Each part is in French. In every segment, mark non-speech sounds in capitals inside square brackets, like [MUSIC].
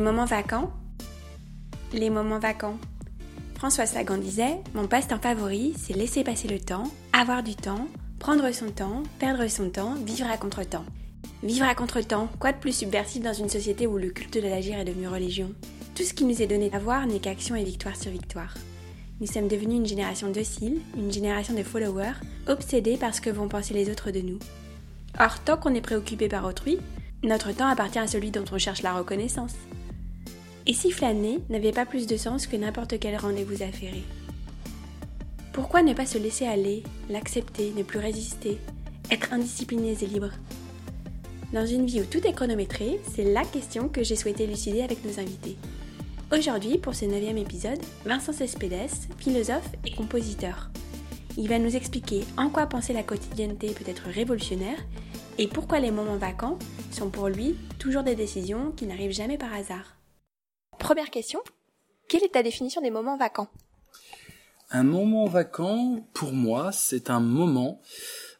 Les moments vacants Les moments vacants. François Sagan disait Mon passe-temps favori, c'est laisser passer le temps, avoir du temps, prendre son temps, perdre son temps, vivre à contre-temps. Vivre à contre-temps, quoi de plus subversif dans une société où le culte de l'agir est devenu religion? Tout ce qui nous est donné à voir n'est qu'action et victoire sur victoire. Nous sommes devenus une génération docile, une génération de followers, obsédés par ce que vont penser les autres de nous. Or, tant qu'on est préoccupé par autrui, notre temps appartient à celui dont on cherche la reconnaissance. Et si flâner n'avait pas plus de sens que n'importe quel rendez-vous affairé? Pourquoi ne pas se laisser aller, l'accepter, ne plus résister, être indisciplinés et libres Dans une vie où tout est chronométré, c'est la question que j'ai souhaité élucider avec nos invités. Aujourd'hui, pour ce neuvième épisode, Vincent Cespedes, philosophe et compositeur. Il va nous expliquer en quoi penser la quotidienneté peut être révolutionnaire et pourquoi les moments vacants sont pour lui toujours des décisions qui n'arrivent jamais par hasard. Première question, quelle est ta définition des moments vacants Un moment vacant, pour moi, c'est un moment,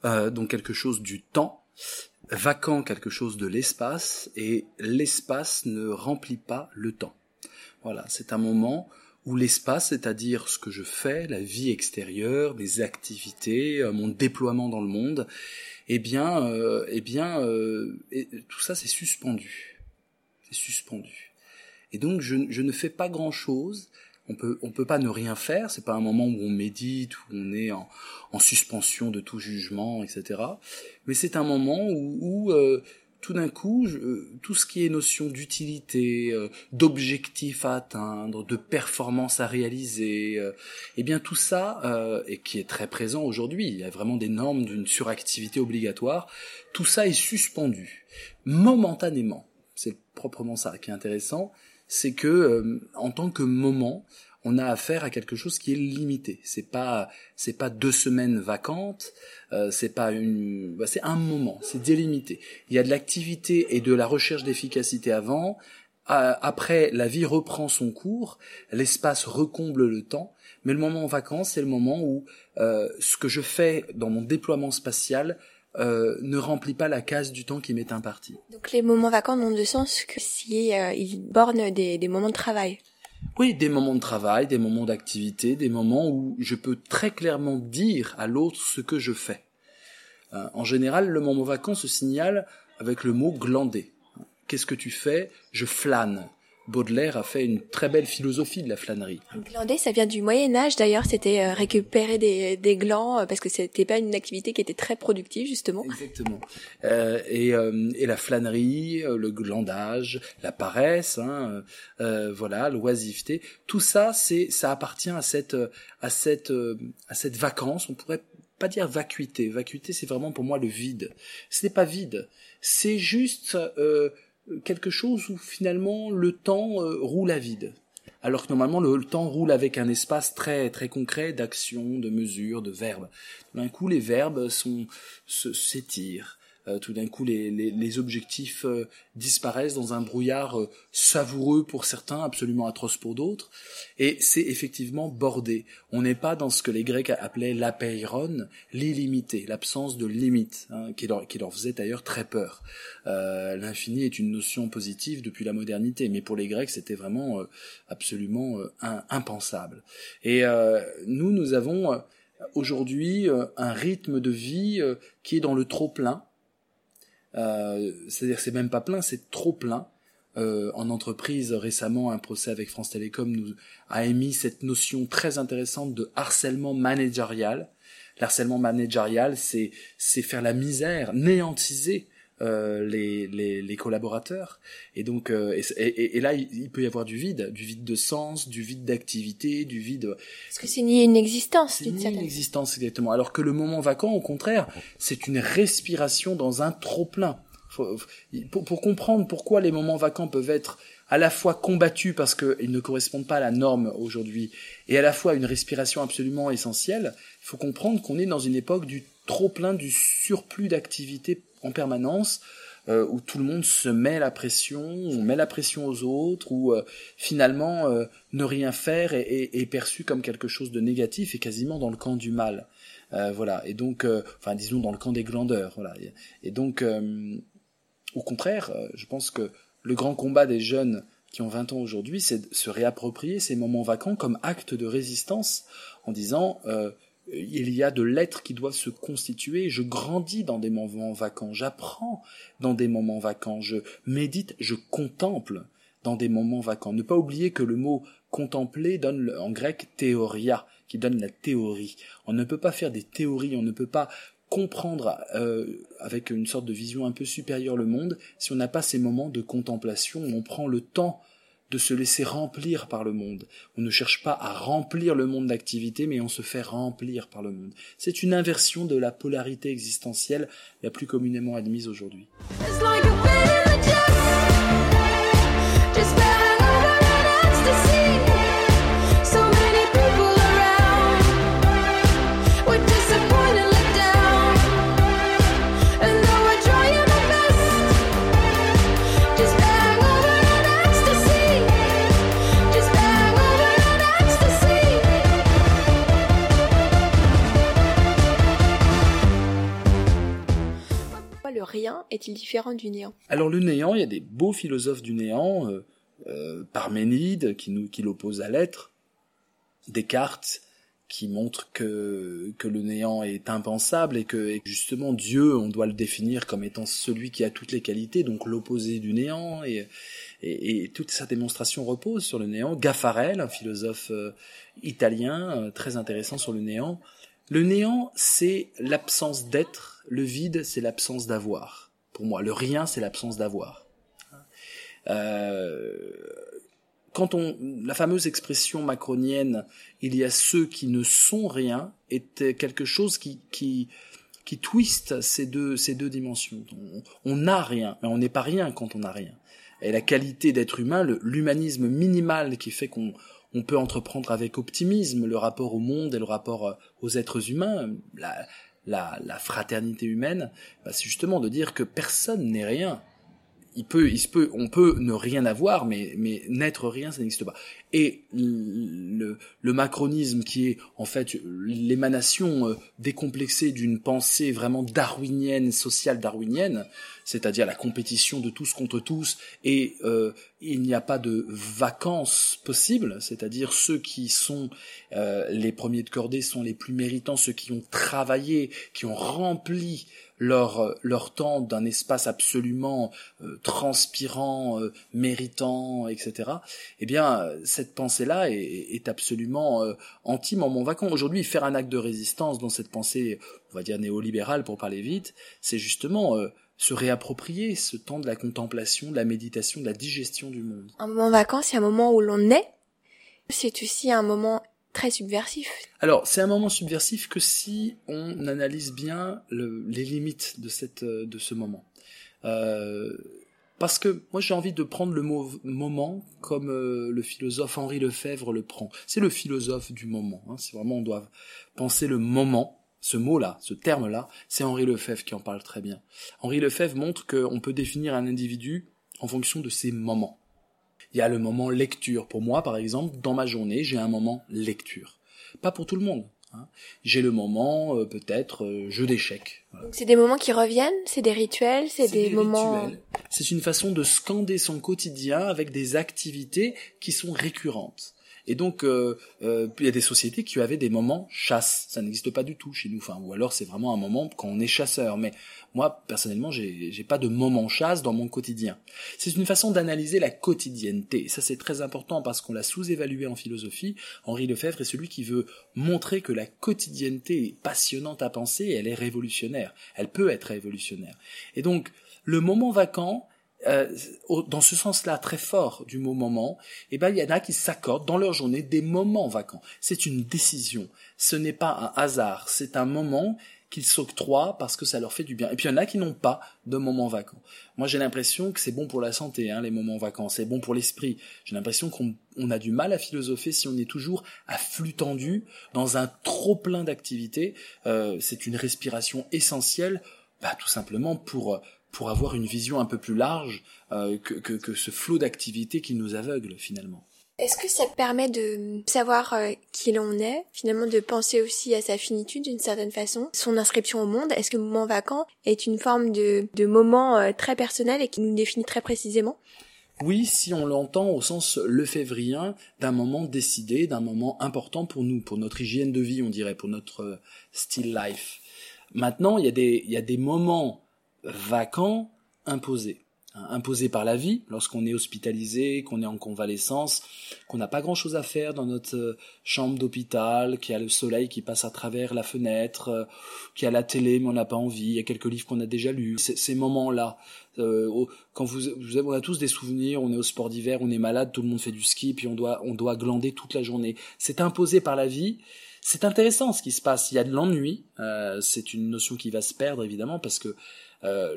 euh, donc quelque chose du temps, vacant quelque chose de l'espace, et l'espace ne remplit pas le temps. Voilà, c'est un moment où l'espace, c'est-à-dire ce que je fais, la vie extérieure, mes activités, euh, mon déploiement dans le monde, eh bien, euh, eh bien, euh, tout ça c'est suspendu, c'est suspendu. Et donc je, ne fais pas grand-chose. On peut, on peut pas ne rien faire. C'est pas un moment où on médite, où on est en, suspension de tout jugement, etc. Mais c'est un moment où, tout d'un coup, euh, tout ce qui est notion d'utilité, euh, d'objectif à atteindre, de performance à réaliser, euh, eh bien tout ça, et qui est très présent aujourd'hui, il y a vraiment des normes d'une suractivité obligatoire, tout ça est suspendu momentanément. C'est proprement ça qui est intéressant, c'est que en tant que moment, on a affaire à quelque chose qui est limité. C'est pas c'est pas deux semaines vacantes, euh, c'est pas une bah, c'est un moment, c'est délimité. Il y a de l'activité et de la recherche d'efficacité avant. après, la vie reprend son cours, l'espace recomble le temps, mais le moment en vacances, c'est le moment où euh, ce que je fais dans mon déploiement spatial euh, ne remplit pas la case du temps qui m'est imparti. Donc les moments vacants n'ont de sens que si euh, ils bornent des, des moments de travail. Oui, des moments de travail, des moments d'activité, des moments où je peux très clairement dire à l'autre ce que je fais. Euh, en général, le moment vacant se signale avec le mot glander. Qu'est-ce que tu fais? Je flâne. Baudelaire a fait une très belle philosophie de la flânerie. Glander, ça vient du Moyen Âge d'ailleurs, c'était euh, récupérer des, des glands euh, parce que c'était pas une activité qui était très productive justement. Exactement. Euh, et, euh, et, la flânerie, le glandage, la paresse, hein, euh, voilà, l'oisiveté, tout ça, c'est ça appartient à cette à cette à cette vacance. On pourrait pas dire vacuité. Vacuité, c'est vraiment pour moi le vide. Ce n'est pas vide. C'est juste euh, quelque chose où finalement le temps euh, roule à vide. Alors que normalement le, temps roule avec un espace très très concret d'action, de mesure, de verbes. D'un coup les verbes sont s'étirent, tout d'un coup les, les, objectifs euh, disparaissent dans un brouillard euh, savoureux pour certains, absolument atroce pour d'autres, et c'est effectivement bordé. On n'est pas dans ce que les Grecs appelaient l'apeiron, l'illimité, l'absence de limite, hein, qui, leur, qui leur faisait d'ailleurs très peur. L'infini est une notion positive depuis la modernité, mais pour les Grecs c'était vraiment absolument impensable. Et nous, nous avons aujourd'hui un rythme de vie qui est dans le trop plein, euh, c'est-à-dire c'est même pas plein, c'est trop plein. Euh, en entreprise, récemment, un procès avec France Télécom nous a émis cette notion très intéressante de harcèlement managérial. L'harcèlement managérial, c'est c'est faire la misère, néantiser euh, les, les, les, collaborateurs. Et donc, euh, et, et, là, il, peut y avoir du vide, du vide de sens, du vide d'activité, du vide. Parce que c'est nier une existence. C'est nier une existence exactement. Alors que le moment vacant, au contraire, c'est une respiration dans un trop plein. pour, pour comprendre pourquoi les moments vacants peuvent être à la fois combattus parce qu'ils ne correspondent pas à la norme aujourd'hui, et à la fois une respiration absolument essentielle, il faut comprendre qu'on est dans une époque du trop plein, du surplus d'activité en permanence, euh, où tout le monde se met la pression, on met la pression aux autres, où euh, finalement euh, ne rien faire est, est, perçu comme quelque chose de négatif et quasiment dans le camp du mal. voilà. Et donc, enfin, disons dans le camp des glandeurs. Voilà. Et donc, au contraire, je pense que le grand combat des jeunes qui ont 20 ans aujourd'hui, c'est de se réapproprier ces moments vacants comme acte de résistance en disant il y a de l'être qui doivent se constituer, je grandis dans des moments vacants, j'apprends dans des moments vacants, je médite, je contemple dans des moments vacants. Ne pas oublier que le mot contempler donne en grec théoria, qui donne la théorie. On ne peut pas faire des théories, on ne peut pas comprendre euh, avec une sorte de vision un peu supérieure le monde si on n'a pas ces moments de contemplation. Où on prend le temps de se laisser remplir par le monde. On ne cherche pas à remplir le monde d'activité, mais on se fait remplir par le monde. C'est une inversion de la polarité existentielle la plus communément admise aujourd'hui. Rien est-il différent du néant? Alors le néant, il y a des beaux philosophes du néant, euh, euh, Parménide qui qui l'oppose à l'être, Descartes qui montre que que le néant est impensable et que justement Dieu, on doit le définir comme étant celui qui a toutes les qualités, donc l'opposé du néant et, et, toute sa démonstration repose sur le néant. Gaffarel, un philosophe euh, italien très intéressant sur le néant, le néant, c'est l'absence d'être, le vide, c'est l'absence d'avoir. Pour moi, le rien, c'est l'absence d'avoir. Euh, quand on, la fameuse expression macronienne, il y a ceux qui ne sont rien, est quelque chose qui, qui, qui twiste ces deux, ces deux dimensions. On n'a rien, mais on n'est pas rien quand on n'a rien. Et la qualité d'être humain, l'humanisme minimal qui fait qu'on on peut entreprendre avec optimisme le rapport au monde et le rapport aux êtres humains, la, la, fraternité humaine, bah, c'est justement de dire que personne n'est rien. Il peut, il se peut, on peut ne rien avoir, mais, mais n'être rien, ça n'existe pas. Et le, le, macronisme, qui est en fait l'émanation euh, décomplexée d'une pensée vraiment darwinienne, sociale darwinienne, c'est-à-dire la compétition de tous contre tous, et euh, il n'y a pas de vacances possibles, c'est-à-dire ceux qui sont euh, les premiers de cordée sont les plus méritants, ceux qui ont travaillé, qui ont rempli leur leur temps d'un espace absolument euh, transpirant, méritant, etc. Eh bien, cette pensée-là est, est, absolument anti-moment vacant. Aujourd'hui, faire un acte de résistance dans cette pensée, on va dire néolibérale pour parler vite, c'est justement se réapproprier ce temps de la contemplation, de la méditation, de la digestion du monde. Un moment vacances, c'est un moment où l'on est. C'est aussi un moment très subversif. Alors, c'est un moment subversif que si on analyse bien les limites de cette de ce moment. Euh, parce que moi j'ai envie de prendre le mot moment comme euh, le philosophe Henri Lefebvre le prend. C'est le philosophe du moment. Hein. C'est vraiment on doit penser le moment ce mot-là, ce terme-là, c'est Henri Lefebvre qui en parle très bien. Henri Lefebvre montre qu'on peut définir un individu en fonction de ses moments. Il y a le moment lecture. Pour moi, par exemple, dans ma journée, j'ai un moment lecture. Pas pour tout le monde. Hein. J'ai le moment euh, peut-être euh, jeu d'échecs. C'est des moments qui reviennent, c'est des rituels, c'est des, des, moments. C'est une façon de scander son quotidien avec des activités qui sont récurrentes. Et donc, euh, euh, il y a des sociétés qui avaient des moments chasse. Ça n'existe pas du tout chez nous. Enfin, ou alors c'est vraiment un moment quand on est chasseur. Mais moi, personnellement, j'ai, pas de moment chasse dans mon quotidien. C'est une façon d'analyser la quotidienneté. Ça, c'est très important parce qu'on l'a sous-évalué en philosophie. Henri Lefebvre est celui qui veut montrer que la quotidienneté est passionnante à penser et elle est révolutionnaire. Elle peut être révolutionnaire. Et donc, le moment vacant, euh, dans ce sens-là très fort du mot moment, eh ben il y en a qui s'accordent dans leur journée des moments vacants. C'est une décision. Ce n'est pas un hasard. C'est un moment qu'ils s'octroient parce que ça leur fait du bien. Et puis il y en a qui n'ont pas de moments vacants. Moi j'ai l'impression que c'est bon pour la santé, hein, les moments vacants. C'est bon pour l'esprit. J'ai l'impression qu'on a du mal à philosopher si on est toujours à flux tendu dans un trop plein d'activités. Euh, c'est une respiration essentielle, bah, tout simplement pour pour avoir une vision un peu plus large euh, que, que, que, ce flot d'activités qui nous aveugle finalement. Est-ce que ça permet de savoir euh, qui l'on est, finalement de penser aussi à sa finitude d'une certaine façon, son inscription au monde Est-ce que le moment vacant est une forme de, de moment euh, très personnel et qui nous définit très précisément? Oui, si on l'entend au sens lefévrien d'un moment décidé, d'un moment important pour nous, pour notre hygiène de vie, on dirait, pour notre euh, style life. Maintenant, il y a des, il y a des moments vacants imposés. Hein, imposé par la vie, lorsqu'on est hospitalisé, qu'on est en convalescence, qu'on n'a pas grand-chose à faire dans notre euh, chambre d'hôpital, qu'il y a le soleil qui passe à travers la fenêtre, euh, qu'il y a la télé mais on n'a pas envie, il y a quelques livres qu'on a déjà lus. Ces moments-là, euh, quand vous, vous on a tous des souvenirs, on est au sport d'hiver, on est malade, tout le monde fait du ski, puis on doit, on doit glander toute la journée. C'est imposé par la vie. C'est intéressant ce qui se passe. Il y a de l'ennui. c'est une notion qui va se perdre évidemment parce que euh,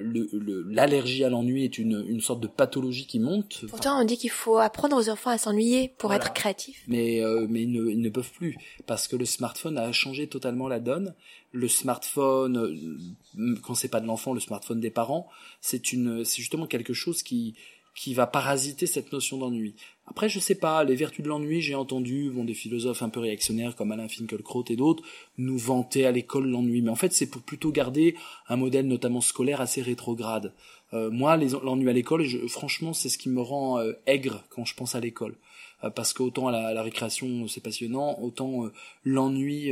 l'allergie à l'ennui est une, une sorte de pathologie qui monte. Pourtant, on dit qu'il faut apprendre aux enfants à s'ennuyer pour être créatifs. Mais, euh, mais ils ne, ils ne peuvent plus parce que le smartphone a changé totalement la donne. Le smartphone, euh, quand c'est pas de l'enfant, le smartphone des parents, c'est une, c'est justement quelque chose qui, qui va parasiter cette notion d'ennui. Après, je sais pas, les vertus de l'ennui, j'ai entendu bon, des philosophes un peu réactionnaires comme Alain Finkielkraut et d'autres nous vanter à l'école l'ennui. Mais en fait, c'est pour plutôt garder un modèle notamment scolaire assez rétrograde. Euh, moi, l'ennui à l'école, franchement, c'est ce qui me rend euh, aigre quand je pense à l'école. Euh, parce qu'autant à la, la récréation, c'est passionnant, autant l'ennui,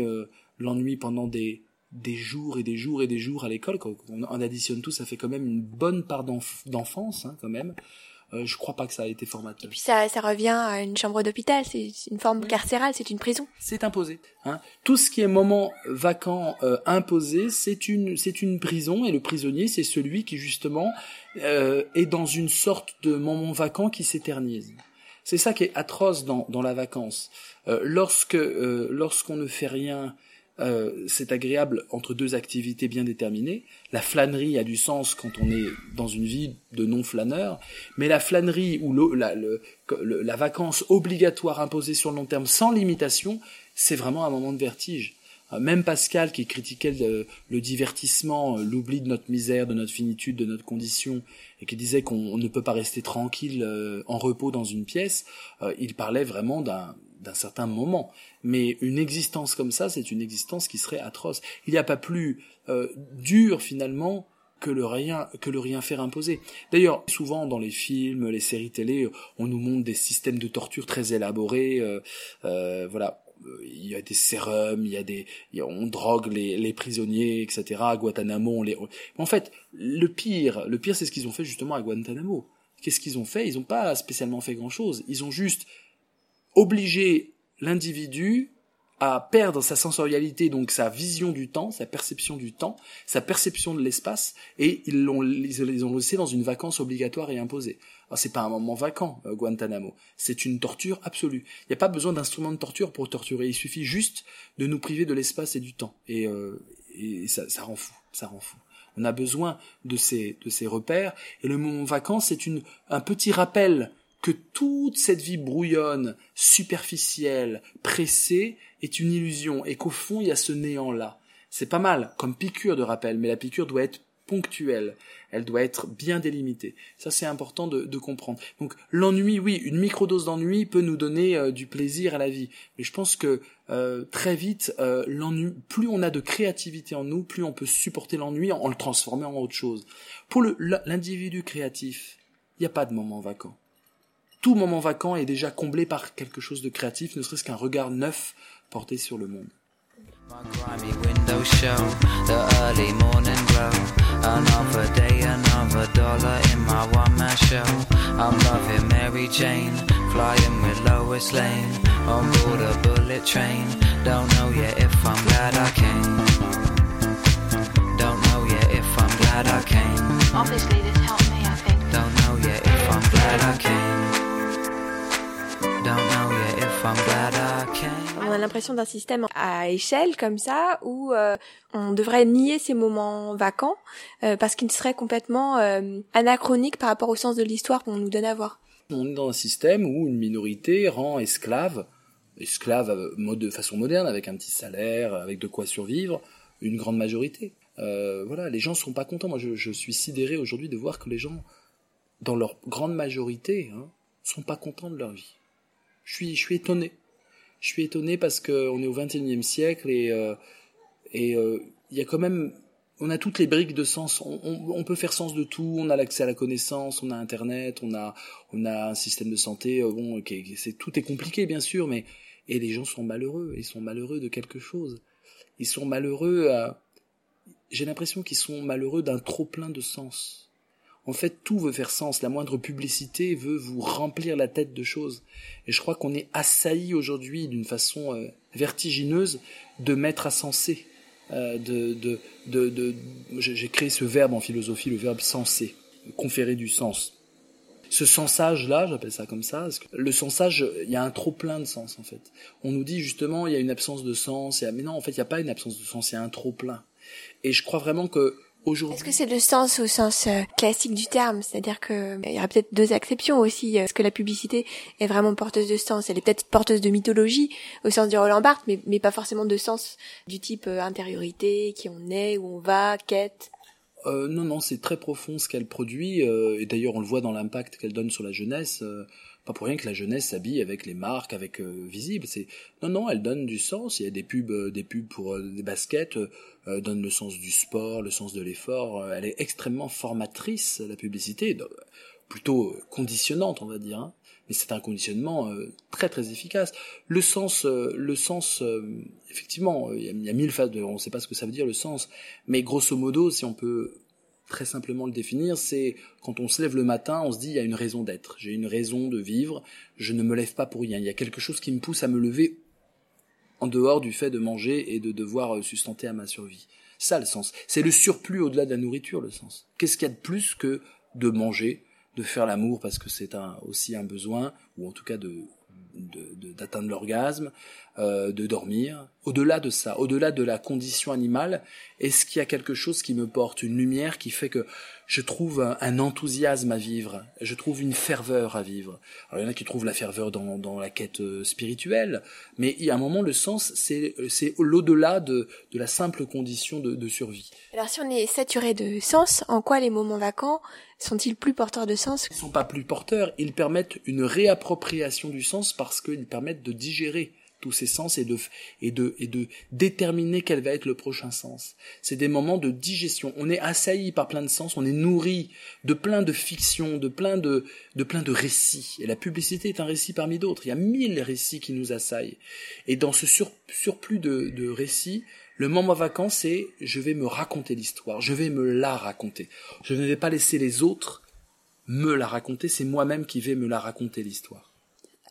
l'ennui pendant des, des jours et des jours et des jours à l'école, quand on, additionne tout, ça fait quand même une bonne part d'enfance, hein, quand même. Euh, je crois pas que ça a été formateur. Et puis ça, ça revient à une chambre d'hôpital, c'est une forme carcérale, c'est une prison. C'est imposé. Hein. Tout ce qui est moment vacant euh, imposé, c'est une, c'est une prison, et le prisonnier, c'est celui qui justement euh, est dans une sorte de moment vacant qui s'éternise. C'est ça qui est atroce dans, dans la vacance. Euh, lorsque euh, lorsqu'on ne fait rien euh, c'est agréable entre deux activités bien déterminées. La flânerie a du sens quand on est dans une vie de non-flâneur, mais la flânerie ou la, la vacance obligatoire imposée sur le long terme sans limitation, c'est vraiment un moment de vertige. Euh, même Pascal, qui critiquait le, divertissement, euh, l'oubli de notre misère, de notre finitude, de notre condition, et qui disait qu'on ne peut pas rester tranquille en repos dans une pièce, il parlait vraiment d'un d'un certain moment. Mais une existence comme ça, c'est une existence qui serait atroce. Il n'y a pas plus euh, dur finalement que le rien que le rien faire imposer. D'ailleurs, souvent dans les films, les séries télé, on nous montre des systèmes de torture très élaborés. Euh, euh, voilà, il y a des sérums, il y a des, on drogue les, les prisonniers, etc. À Guantanamo, on les. En fait, le pire, le pire, c'est ce qu'ils ont fait justement à Guantanamo. Qu'est-ce qu'ils ont fait? Ils n'ont pas spécialement fait grand-chose. Ils ont juste obliger l'individu à perdre sa sensorialité, donc sa vision du temps, sa perception du temps, sa perception de l'espace, et ils l'ont, les ont laissé dans une vacance obligatoire et imposée. Alors c'est pas un moment vacant, euh, Guantanamo. C'est une torture absolue. Il n'y a pas besoin d'instruments de torture pour torturer. Il suffit juste de nous priver de l'espace et du temps. Et, euh, et ça, ça rend fou. Ça rend fou. On a besoin de ces, de ces repères. Et le moment vacant, c'est une, un petit rappel que toute cette vie brouillonne, superficielle, pressée, est une illusion et qu'au fond il y a ce néant-là. C'est pas mal comme piqûre de rappel, mais la piqûre doit être ponctuelle, elle doit être bien délimitée. Ça c'est important de, comprendre. Donc l'ennui, oui, une microdose d'ennui peut nous donner euh, du plaisir à la vie, mais je pense que euh, très vite, euh, l'ennui, plus on a de créativité en nous, plus on peut supporter l'ennui en, le transformant en autre chose. Pour l'individu créatif, il n'y a pas de moment vacant tout moment vacant est déjà comblé par quelque chose de créatif, ne serait-ce qu'un regard neuf porté sur le monde. My grimy window show, the early morning glow. Another day, another dollar in my one man show. I'm loving Mary Jane, flying with Lois Lane. On board a bullet train, don't know yet if I'm glad I came. Don't know yet if I'm glad I came. Obviously, this helped me, I think. Don't know yet if I'm glad I came. On a l'impression d'un système à échelle comme ça où euh, on devrait nier ces moments vacants euh, parce qu'ils seraient complètement euh, anachroniques par rapport au sens de l'histoire qu'on nous donne à voir. On est dans un système où une minorité rend esclave, esclave de façon moderne avec un petit salaire, avec de quoi survivre, une grande majorité. voilà, les gens sont pas contents. Moi, je, je suis sidéré aujourd'hui de voir que les gens, dans leur grande majorité, hein, sont pas contents de leur vie je suis, je suis étonné. Je suis étonné parce qu'on est au XXIe siècle et euh, et euh, il y a quand même on a toutes les briques de sens. On, peut faire sens de tout. On a l'accès à la connaissance, on a Internet, on a, on a un système de santé. Euh, bon, c'est tout est compliqué bien sûr, mais et les gens sont malheureux. Ils sont malheureux de quelque chose. Ils sont malheureux. J'ai l'impression qu'ils sont malheureux d'un trop plein de sens. En fait, tout veut faire sens. La moindre publicité veut vous remplir la tête de choses. Et je crois qu'on est assailli aujourd'hui d'une façon euh, vertigineuse de mettre à senser euh, de, de, de, j'ai créé ce verbe en philosophie, le verbe senser, conférer du sens. Ce sensage-là, j'appelle ça comme ça, le sensage, il y a un trop plein de sens en fait. On nous dit justement, il y a une absence de sens, mais non, en fait, il n'y a pas une absence de sens, il y a un trop plein. Et je crois vraiment que est-ce que c'est le sens au sens euh, classique du terme? C'est-à-dire que euh, il y aura peut-être deux exceptions aussi. Est-ce que la publicité est vraiment porteuse de sens Elle est peut-être porteuse de mythologie au sens du Roland Barthes, mais, mais pas forcément de sens du type euh, intériorité, qui on est, où on va, quête. Euh, non, non, c'est très profond ce qu'elle produit, et d'ailleurs on le voit dans l'impact qu'elle donne sur la jeunesse. Pas pour rien que la jeunesse s'habille avec les marques, avec visible. C'est non, non, elle donne du sens. Il y a des pubs, des pubs pour des baskets euh, donne le sens du sport, le sens de l'effort. Euh, elle est extrêmement formatrice, la publicité, plutôt conditionnante, on va dire. Hein. Mais c'est un conditionnement euh, très très efficace. Le sens, le sens, effectivement, il y, a mille phases de, on ne sait pas ce que ça veut dire le sens, mais grosso modo, si on peut très simplement le définir, c'est quand on se lève le matin, on se dit il y a une raison d'être, j'ai une raison de vivre, je ne me lève pas pour rien, il y a quelque chose qui me pousse à me lever en dehors du fait de manger et de devoir euh, sustenter à ma survie. Ça le sens. C'est le surplus au-delà de la nourriture, le sens. Qu'est-ce qu'il y a de plus que de manger, de faire l'amour parce que c'est un, aussi un besoin, ou en tout cas de, d'atteindre l'orgasme, euh, de dormir. Au-delà de ça, au-delà de la condition animale, est-ce qu'il y a quelque chose qui me porte une lumière qui fait que je trouve un, enthousiasme à vivre, je trouve une ferveur à vivre? Alors il y en a qui trouvent la ferveur dans, dans la quête euh, spirituelle, mais il y a un moment le sens, c'est c'est l'au-delà de, de la simple condition de, de survie. Alors si on est saturé de sens, en quoi les moments vacants sont-ils plus porteurs de sens? Ils ne sont pas plus porteurs, ils permettent une réappropriation du sens parce qu'ils permettent de digérer tous ces sens et de, et de, et de déterminer quel va être le prochain sens. C'est des moments de digestion. On est assailli par plein de sens, on est nourri de plein de fictions, de plein de, de plein de récits. Et la publicité est un récit parmi d'autres. Il y a mille récits qui nous assaillent. Et dans ce surplus de, de récits, le moment vacant, c'est je vais me raconter l'histoire, je vais me la raconter. Je ne vais pas laisser les autres me la raconter, c'est moi-même qui vais me la raconter l'histoire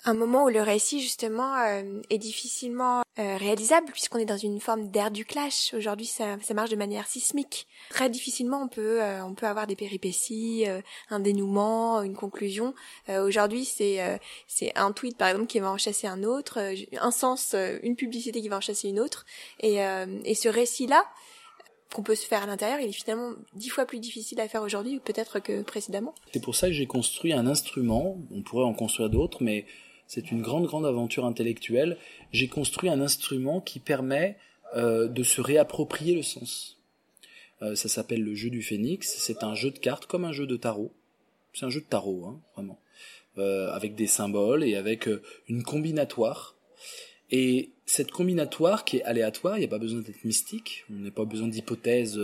un moment où le récit justement euh, est difficilement euh, réalisable puisqu'on est dans une forme d'air du clash. Aujourd'hui, ça, ça, marche de manière sismique. Très difficilement, on peut euh, on peut avoir des péripéties, un dénouement, une conclusion. Aujourd'hui, c'est c'est un tweet par exemple qui va en chasser un autre, un sens, une publicité qui va en chasser une autre, et et ce récit-là qu'on peut se faire à l'intérieur, il est finalement dix fois plus difficile à faire aujourd'hui peut-être que précédemment. C'est pour ça que j'ai construit un instrument, on pourrait en construire d'autres, mais c'est une grande, grande aventure intellectuelle. J'ai construit un instrument qui permet euh, de se réapproprier le sens. Euh, ça s'appelle le jeu du phénix. C'est un jeu de cartes comme un jeu de tarot. C'est un jeu de tarot, hein, vraiment. Euh, avec des symboles et avec une combinatoire. Et cette combinatoire qui est aléatoire, il n'y a pas besoin d'être mystique, on n'a pas besoin d'hypothèses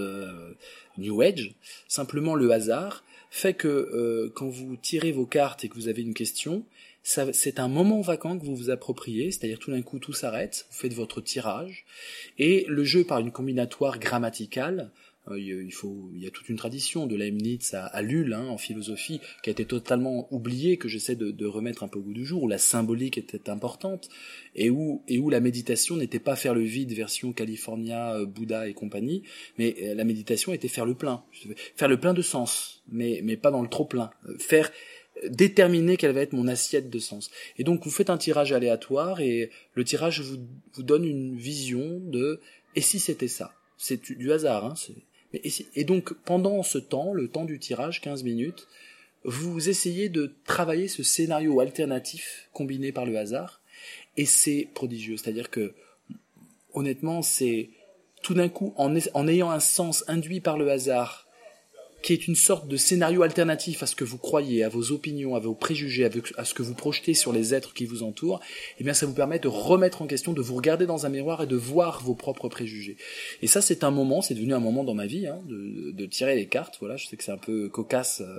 New Age, simplement le hasard fait que quand vous tirez vos cartes et que vous avez une question, c'est un moment vacant que vous vous appropriez, c'est-à-dire tout d'un coup tout s'arrête, vous faites votre tirage, et le jeu par une combinatoire grammaticale, euh, il faut, il y a toute une tradition de Leibniz à, à Lull hein, en philosophie qui a été totalement oubliée, que j'essaie de, remettre un peu au goût du jour, où la symbolique était importante et où et où la méditation n'était pas faire le vide version California, euh, Bouddha et compagnie, mais euh, la méditation était faire le plein, faire le plein de sens, mais mais pas dans le trop plein, faire déterminer quelle va être mon assiette de sens. Et donc vous faites un tirage aléatoire et le tirage vous, vous donne une vision de et si c'était ça? C'est du, hasard. Hein, et, et, donc pendant ce temps, le temps du tirage, 15 minutes, vous essayez de travailler ce scénario alternatif combiné par le hasard et c'est prodigieux. C'est-à-dire que honnêtement, c'est tout d'un coup en, en ayant un sens induit par le hasard qui est une sorte de scénario alternatif à ce que vous croyez, à vos opinions, à vos préjugés, à ce que vous projetez sur les êtres qui vous entourent, eh bien ça vous permet de remettre en question, de vous regarder dans un miroir et de voir vos propres préjugés. Et ça c'est un moment, c'est devenu un moment dans ma vie, hein, de, de, tirer les cartes. Voilà, je sais que c'est un peu cocasse euh,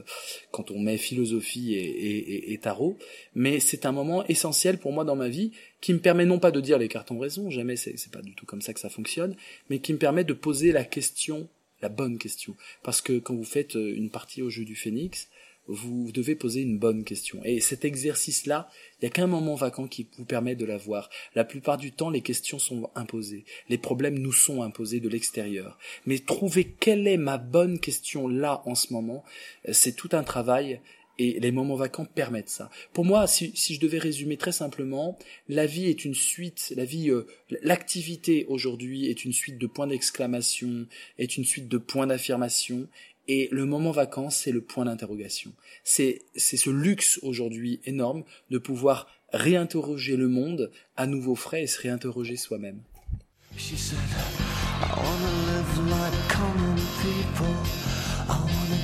quand on met philosophie et, et, et tarot, mais c'est un moment essentiel pour moi dans ma vie qui me permet non pas de dire les cartes ont raison, jamais c'est pas du tout comme ça que ça fonctionne, mais qui me permet de poser la question la bonne question. Parce que quand vous faites euh, une partie au jeu du phénix, vous devez poser une bonne question. Et cet exercice-là, il n'y a qu'un moment vacant qui vous permet de l'avoir. La plupart du temps, les questions sont imposées. Les problèmes nous sont imposés de l'extérieur. Mais trouver quelle est ma bonne question là en ce moment, euh, c'est tout un travail et les moments vacants permettent ça. Pour moi, si, si, je devais résumer très simplement, la vie est une suite, la vie, euh, l'activité aujourd'hui est une suite de points d'exclamation, est une suite de points d'affirmation, et le moment vacant, c'est le point d'interrogation. C'est, c'est ce luxe aujourd'hui énorme de pouvoir réinterroger le monde à nouveau frais et se réinterroger soi-même.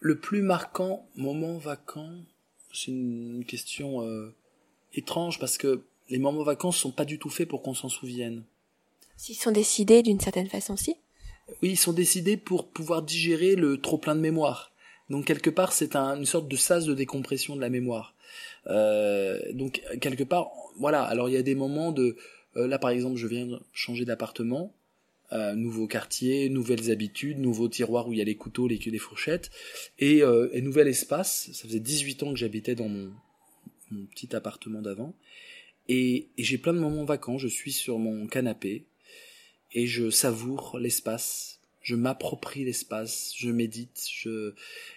Le plus marquant moment vacant, c'est une question euh, étrange parce que les moments vacants sont pas du tout faits pour qu'on s'en souvienne. S'ils sont décidés d'une certaine façon, si Oui, ils sont décidés pour pouvoir digérer le trop plein de mémoire. Donc quelque part, c'est une sorte de sas de décompression de la mémoire. Euh, donc quelque part, voilà. Alors il y a des moments de, euh, là par exemple, je viens de changer d'appartement, euh, nouveau quartier, nouvelles habitudes, nouveau tiroir où il y a les couteaux, les, les fourchettes, et, euh, et nouvel espace. Ça faisait 18 ans que j'habitais dans mon, mon petit appartement d'avant. Et, j'ai plein de moments vacants, je suis sur mon canapé et je savoure l'espace, je m'approprie l'espace, je médite, je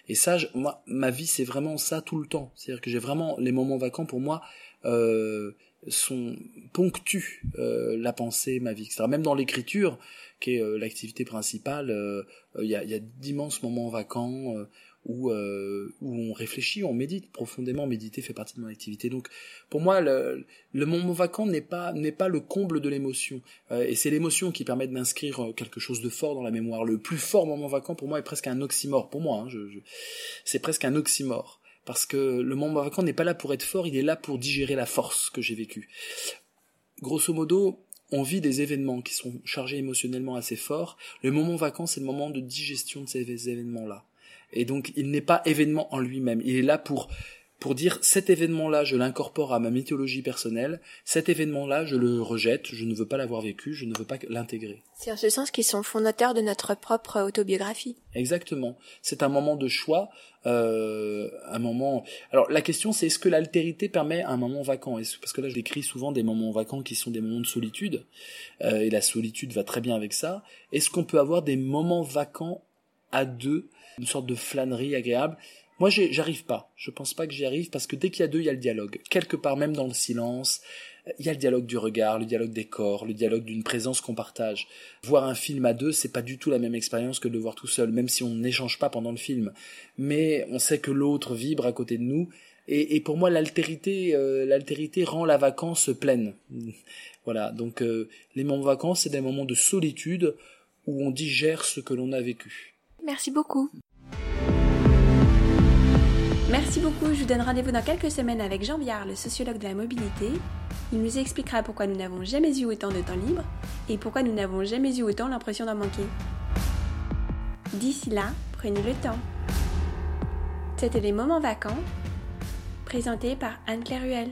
et ça, moi, ma vie c'est vraiment ça tout le temps. C'est-à-dire que j'ai vraiment les moments vacants pour moi euh, sont ponctuent euh, la pensée, ma vie, etc. Même dans l'écriture, qui est euh, l'activité principale, euh, il y a, a d'immenses moments vacants où, euh, où on réfléchit, on médite profondément. Méditer fait partie de mon activité. Donc, pour moi, le, le moment vacant n'est pas n'est pas le comble de l'émotion, euh, et c'est l'émotion qui permet d'inscrire euh, quelque chose de fort dans la mémoire. Le plus fort moment vacant pour moi est presque un oxymore. Pour moi, hein, je, je... c'est presque un oxymore parce que le moment vacant n'est pas là pour être fort, il est là pour digérer la force que j'ai vécue. Grosso modo, on vit des événements qui sont chargés émotionnellement assez forts. Le moment vacant, c'est le moment de digestion de ces événements-là. Et donc, il n'est pas événement en lui-même. Il est là pour pour dire cet événement-là, je l'incorpore à ma mythologie personnelle, cet événement-là, je le rejette, je ne veux pas l'avoir vécu, je ne veux pas l'intégrer. C'est en ce sens qu'ils sont fondateurs de notre propre autobiographie. Exactement. C'est un moment de choix, euh, un moment. Alors la question, c'est est-ce que l'altérité permet un moment vacant? Parce que là, je décris souvent des moments vacants qui sont des moments de solitude, euh, et la solitude va très bien avec ça. Est-ce qu'on peut avoir des moments vacants à deux? Une sorte de flânerie agréable? Moi, j'arrive pas. Je pense pas que j'y arrive parce que dès qu'il y a deux, il y a le dialogue. Quelque part, même dans le silence, il y a le dialogue du regard, le dialogue des corps, le dialogue d'une présence qu'on partage. Voir un film à deux, c'est pas du tout la même expérience que de le voir tout seul, même si on n'échange pas pendant le film. Mais on sait que l'autre vibre à côté de nous. Et, pour moi, l'altérité, euh, l'altérité rend la vacance pleine. [LAUGHS] voilà. Donc, euh, les moments de vacances, c'est des moments de solitude où on digère ce que l'on a vécu. Merci beaucoup. Merci beaucoup, je vous donne rendez-vous dans quelques semaines avec Jean Viard, le sociologue de la mobilité. Il nous expliquera pourquoi nous n'avons jamais eu autant de temps libre et pourquoi nous n'avons jamais eu autant l'impression d'en manquer. D'ici là, prenez le temps. C'était les moments vacants, présentés par Anne-Claire Ruel.